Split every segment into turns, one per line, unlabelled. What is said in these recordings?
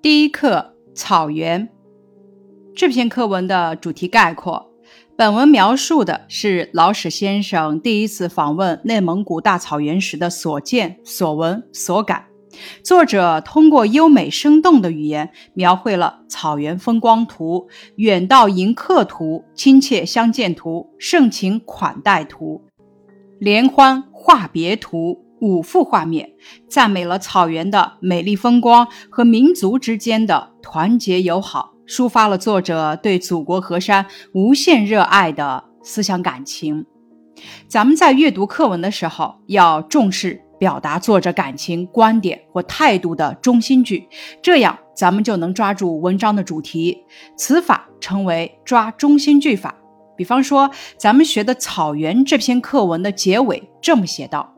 第一课草原。这篇课文的主题概括：本文描述的是老史先生第一次访问内蒙古大草原时的所见所闻所感。作者通过优美生动的语言，描绘了草原风光图、远道迎客图、亲切相见图、盛情款待图、联欢话别图五幅画面，赞美了草原的美丽风光和民族之间的团结友好，抒发了作者对祖国河山无限热爱的思想感情。咱们在阅读课文的时候，要重视。表达作者感情、观点或态度的中心句，这样咱们就能抓住文章的主题。此法称为抓中心句法。比方说，咱们学的《草原》这篇课文的结尾这么写道：“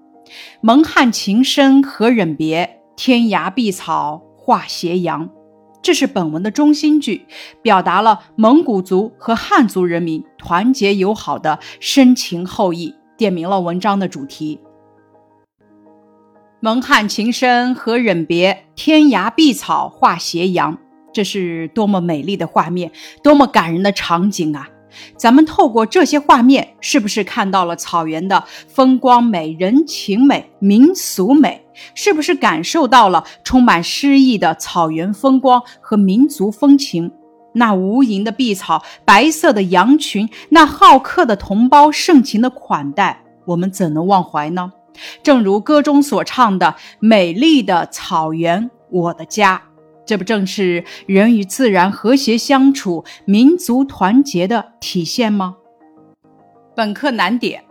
蒙汉情深何忍别，天涯碧草化斜阳。”这是本文的中心句，表达了蒙古族和汉族人民团结友好的深情厚谊，点明了文章的主题。蒙汉情深何忍别，天涯碧草化斜阳。这是多么美丽的画面，多么感人的场景啊！咱们透过这些画面，是不是看到了草原的风光美、人情美、民俗美？是不是感受到了充满诗意的草原风光和民族风情？那无垠的碧草，白色的羊群，那好客的同胞，盛情的款待，我们怎能忘怀呢？正如歌中所唱的：“美丽的草原，我的家。”这不正是人与自然和谐相处、民族团结的体现吗？本课难点：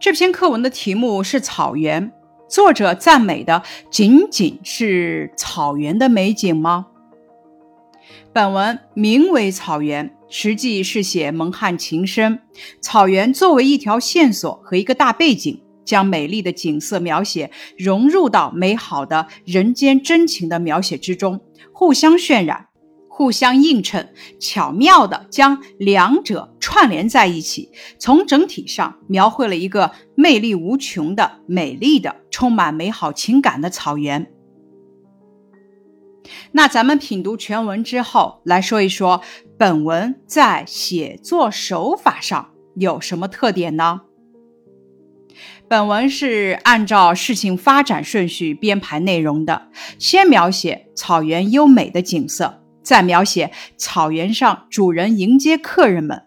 这篇课文的题目是草原，作者赞美的仅仅是草原的美景吗？本文名为《草原》，实际是写蒙汉情深。草原作为一条线索和一个大背景。将美丽的景色描写融入到美好的人间真情的描写之中，互相渲染，互相映衬，巧妙地将两者串联在一起，从整体上描绘了一个魅力无穷的、美丽的、充满美好情感的草原。那咱们品读全文之后，来说一说本文在写作手法上有什么特点呢？本文是按照事情发展顺序编排内容的，先描写草原优美的景色，再描写草原上主人迎接客人们、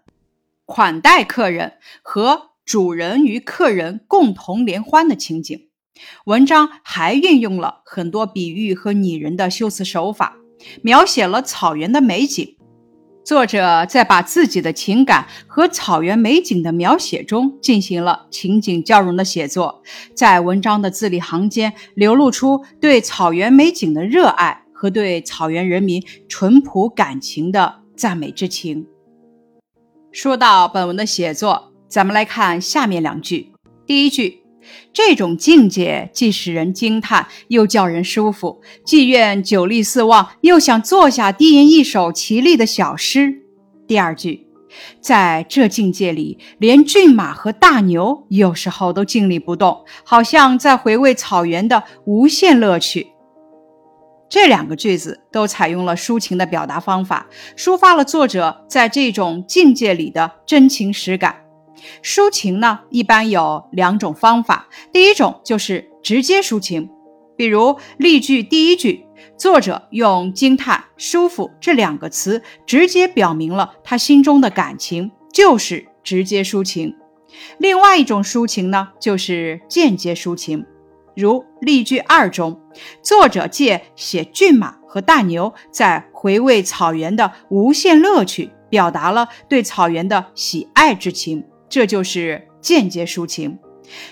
款待客人和主人与客人共同联欢的情景。文章还运用了很多比喻和拟人的修辞手法，描写了草原的美景。作者在把自己的情感和草原美景的描写中进行了情景交融的写作，在文章的字里行间流露出对草原美景的热爱和对草原人民淳朴感情的赞美之情。说到本文的写作，咱们来看下面两句。第一句。这种境界既使人惊叹，又叫人舒服，既愿久立四望，又想坐下低吟一首绮丽的小诗。第二句，在这境界里，连骏马和大牛有时候都静立不动，好像在回味草原的无限乐趣。这两个句子都采用了抒情的表达方法，抒发了作者在这种境界里的真情实感。抒情呢，一般有两种方法。第一种就是直接抒情，比如例句第一句，作者用惊叹、舒服这两个词，直接表明了他心中的感情，就是直接抒情。另外一种抒情呢，就是间接抒情，如例句二中，作者借写骏马和大牛在回味草原的无限乐趣，表达了对草原的喜爱之情。这就是间接抒情。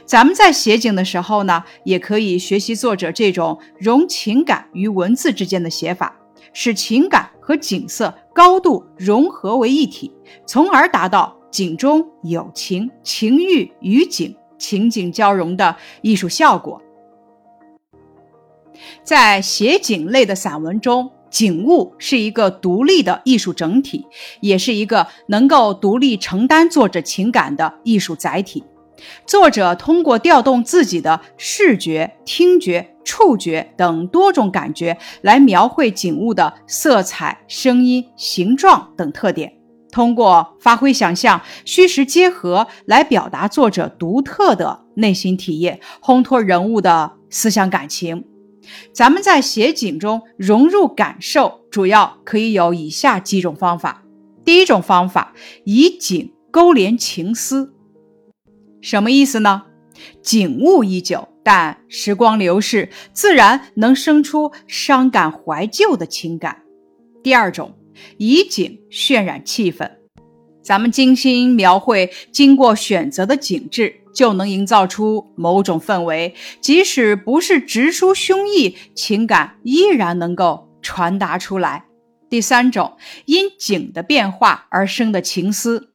咱们在写景的时候呢，也可以学习作者这种融情感于文字之间的写法，使情感和景色高度融合为一体，从而达到景中有情，情欲与景情景交融的艺术效果。在写景类的散文中。景物是一个独立的艺术整体，也是一个能够独立承担作者情感的艺术载体。作者通过调动自己的视觉、听觉、触觉等多种感觉来描绘景物的色彩、声音、形状等特点，通过发挥想象、虚实结合来表达作者独特的内心体验，烘托人物的思想感情。咱们在写景中融入感受，主要可以有以下几种方法。第一种方法，以景勾连情思。什么意思呢？景物依旧，但时光流逝，自然能生出伤感怀旧的情感。第二种，以景渲染气氛。咱们精心描绘经过选择的景致，就能营造出某种氛围，即使不是直抒胸臆，情感依然能够传达出来。第三种，因景的变化而生的情思，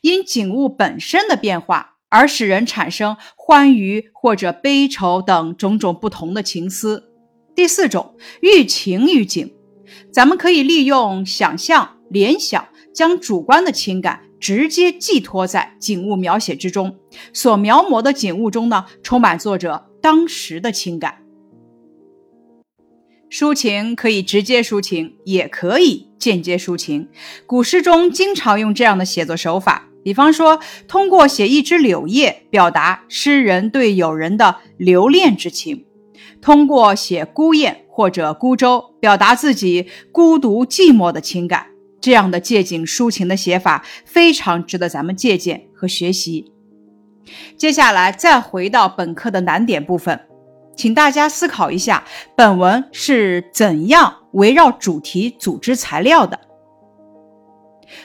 因景物本身的变化。而使人产生欢愉或者悲愁等种种不同的情思。第四种，寓情于景，咱们可以利用想象、联想，将主观的情感直接寄托在景物描写之中。所描摹的景物中呢，充满作者当时的情感。抒情可以直接抒情，也可以间接抒情。古诗中经常用这样的写作手法。比方说，通过写一只柳叶，表达诗人对友人的留恋之情；通过写孤雁或者孤舟，表达自己孤独寂寞的情感。这样的借景抒情的写法，非常值得咱们借鉴和学习。接下来，再回到本课的难点部分，请大家思考一下，本文是怎样围绕主题组织材料的？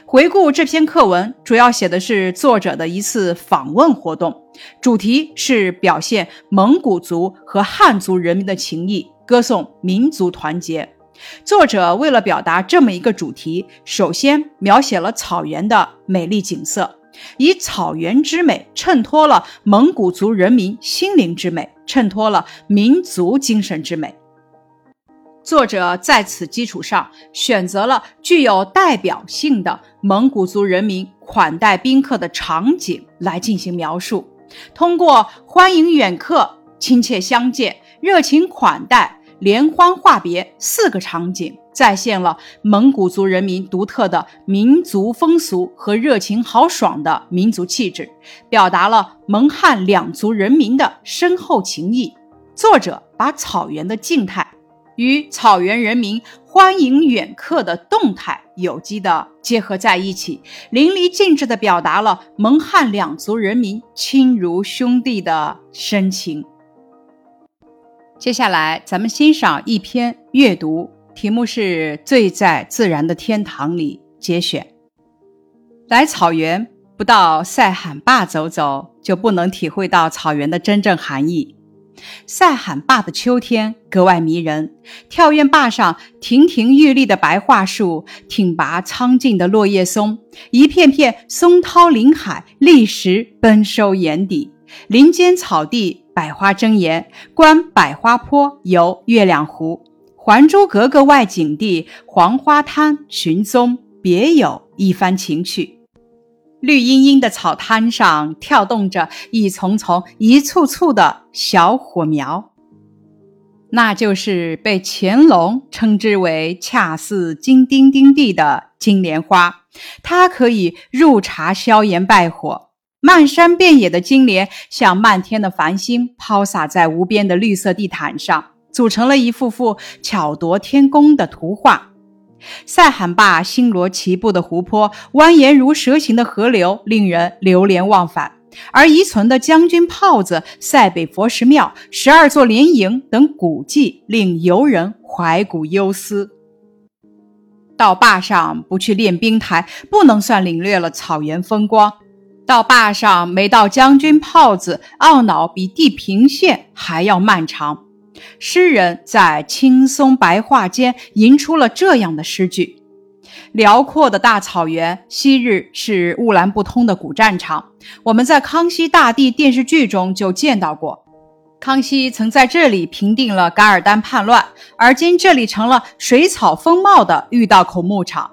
回顾这篇课文，主要写的是作者的一次访问活动，主题是表现蒙古族和汉族人民的情谊，歌颂民族团结。作者为了表达这么一个主题，首先描写了草原的美丽景色，以草原之美衬托了蒙古族人民心灵之美，衬托了民族精神之美。作者在此基础上选择了具有代表性的蒙古族人民款待宾客的场景来进行描述，通过欢迎远客、亲切相见、热情款待、联欢话别四个场景，再现了蒙古族人民独特的民族风俗和热情豪爽的民族气质，表达了蒙汉两族人民的深厚情谊。作者把草原的静态。与草原人民欢迎远客的动态有机的结合在一起，淋漓尽致地表达了蒙汉两族人民亲如兄弟的深情。接下来，咱们欣赏一篇阅读，题目是《醉在自然的天堂里》节选。来草原，不到塞罕坝走走，就不能体会到草原的真正含义。塞罕坝的秋天格外迷人，跳跃坝上亭亭玉立的白桦树，挺拔苍劲的落叶松，一片片松涛临海，立时奔收眼底。林间草地百花争妍，观百花坡，游月亮湖，《还珠格格》外景地黄花滩寻踪，别有一番情趣。绿茵茵的草滩上跳动着一丛丛、一簇簇的小火苗，那就是被乾隆称之为“恰似金钉钉地”的金莲花。它可以入茶消炎败火。漫山遍野的金莲，像漫天的繁星，抛洒在无边的绿色地毯上，组成了一幅幅巧夺天工的图画。塞罕坝星罗棋布的湖泊，蜿蜒如蛇形的河流，令人流连忘返；而遗存的将军炮子、塞北佛石庙、十二座连营等古迹，令游人怀古忧思。到坝上不去练兵台，不能算领略了草原风光；到坝上没到将军炮子，懊恼比地平线还要漫长。诗人在青松白桦间吟出了这样的诗句：辽阔的大草原，昔日是乌兰布通的古战场。我们在康熙大帝电视剧中就见到过，康熙曾在这里平定了噶尔丹叛乱，而今这里成了水草丰茂的御道口牧场。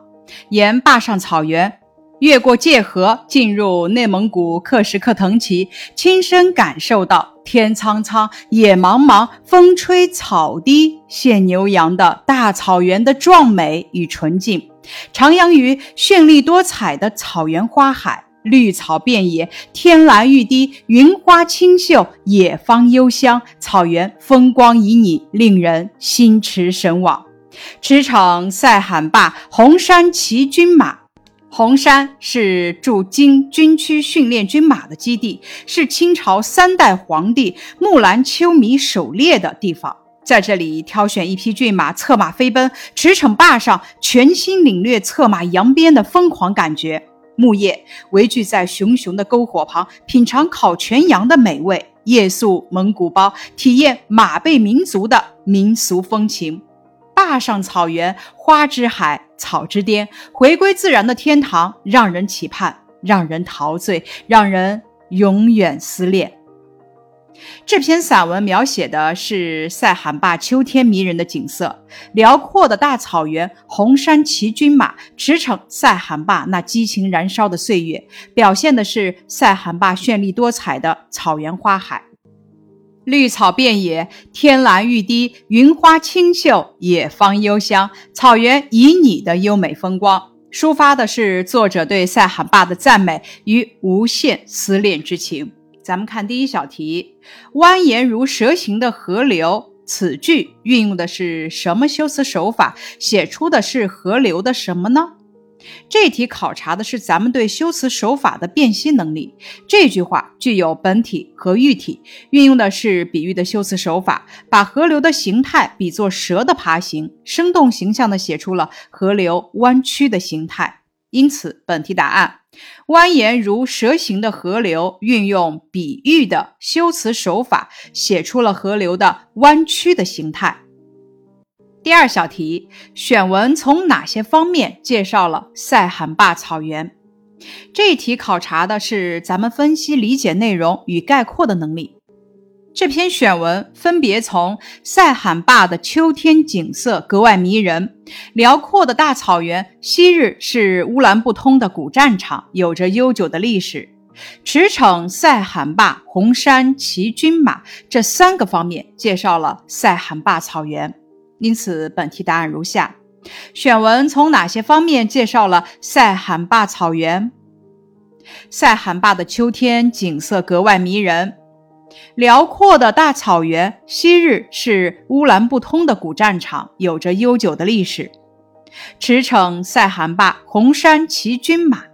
沿坝上草原，越过界河，进入内蒙古克什克腾旗，亲身感受到天苍苍，野茫茫，风吹草低见牛羊的大草原的壮美与纯净，徜徉于绚丽多彩的草原花海，绿草遍野，天蓝欲滴，云花清秀，野芳幽香，草原风光旖旎，令人心驰神往。驰骋塞罕坝，红山骑骏马。红山是驻京军区训练军马的基地，是清朝三代皇帝木兰秋弥狩猎的地方。在这里挑选一匹骏马，策马飞奔，驰骋坝上，全心领略策马扬鞭的疯狂感觉。木叶围聚在熊熊的篝火旁，品尝烤全羊的美味，夜宿蒙古包，体验马背民族的民俗风情。坝上草原，花之海，草之巅，回归自然的天堂，让人期盼，让人陶醉，让人永远思恋。这篇散文描写的是塞罕坝秋天迷人的景色，辽阔的大草原，红山骑军马驰骋塞罕坝那激情燃烧的岁月，表现的是塞罕坝绚丽多彩的草原花海。绿草遍野，天蓝欲滴，云花清秀，野芳幽香，草原旖旎的优美风光，抒发的是作者对塞罕坝的赞美与无限思恋之情。咱们看第一小题，蜿蜒如蛇形的河流，此句运用的是什么修辞手法？写出的是河流的什么呢？这题考察的是咱们对修辞手法的辨析能力。这句话具有本体和喻体，运用的是比喻的修辞手法，把河流的形态比作蛇的爬行，生动形象地写出了河流弯曲的形态。因此，本题答案：蜿蜒如蛇形的河流，运用比喻的修辞手法，写出了河流的弯曲的形态。第二小题，选文从哪些方面介绍了塞罕坝草原？这一题考察的是咱们分析理解内容与概括的能力。这篇选文分别从塞罕坝的秋天景色格外迷人，辽阔的大草原，昔日是乌兰布通的古战场，有着悠久的历史。驰骋塞罕坝，红山骑军马，这三个方面介绍了塞罕坝草原。因此，本题答案如下：选文从哪些方面介绍了塞罕坝草原？塞罕坝的秋天景色格外迷人，辽阔的大草原，昔日是乌兰布通的古战场，有着悠久的历史。驰骋塞罕坝，红山骑军马。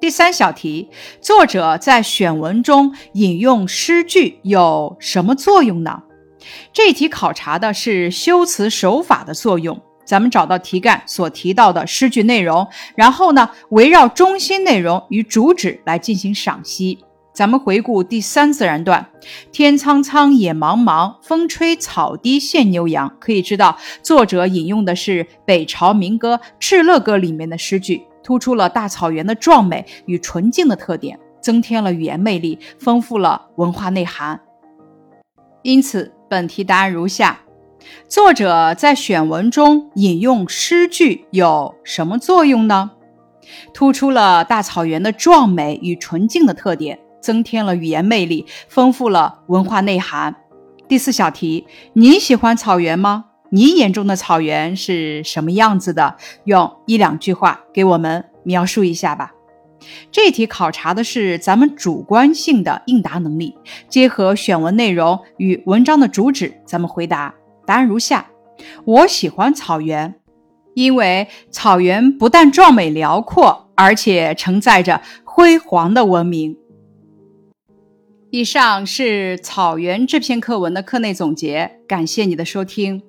第三小题，作者在选文中引用诗句有什么作用呢？这题考察的是修辞手法的作用。咱们找到题干所提到的诗句内容，然后呢，围绕中心内容与主旨来进行赏析。咱们回顾第三自然段：“天苍苍，野茫茫，风吹草低见牛羊。”可以知道，作者引用的是北朝民歌《敕勒歌》里面的诗句，突出了大草原的壮美与纯净的特点，增添了语言魅力，丰富了文化内涵。因此。本题答案如下：作者在选文中引用诗句有什么作用呢？突出了大草原的壮美与纯净的特点，增添了语言魅力，丰富了文化内涵。第四小题：你喜欢草原吗？你眼中的草原是什么样子的？用一两句话给我们描述一下吧。这题考察的是咱们主观性的应答能力，结合选文内容与文章的主旨，咱们回答。答案如下：我喜欢草原，因为草原不但壮美辽阔，而且承载着辉煌的文明。以上是《草原》这篇课文的课内总结，感谢你的收听。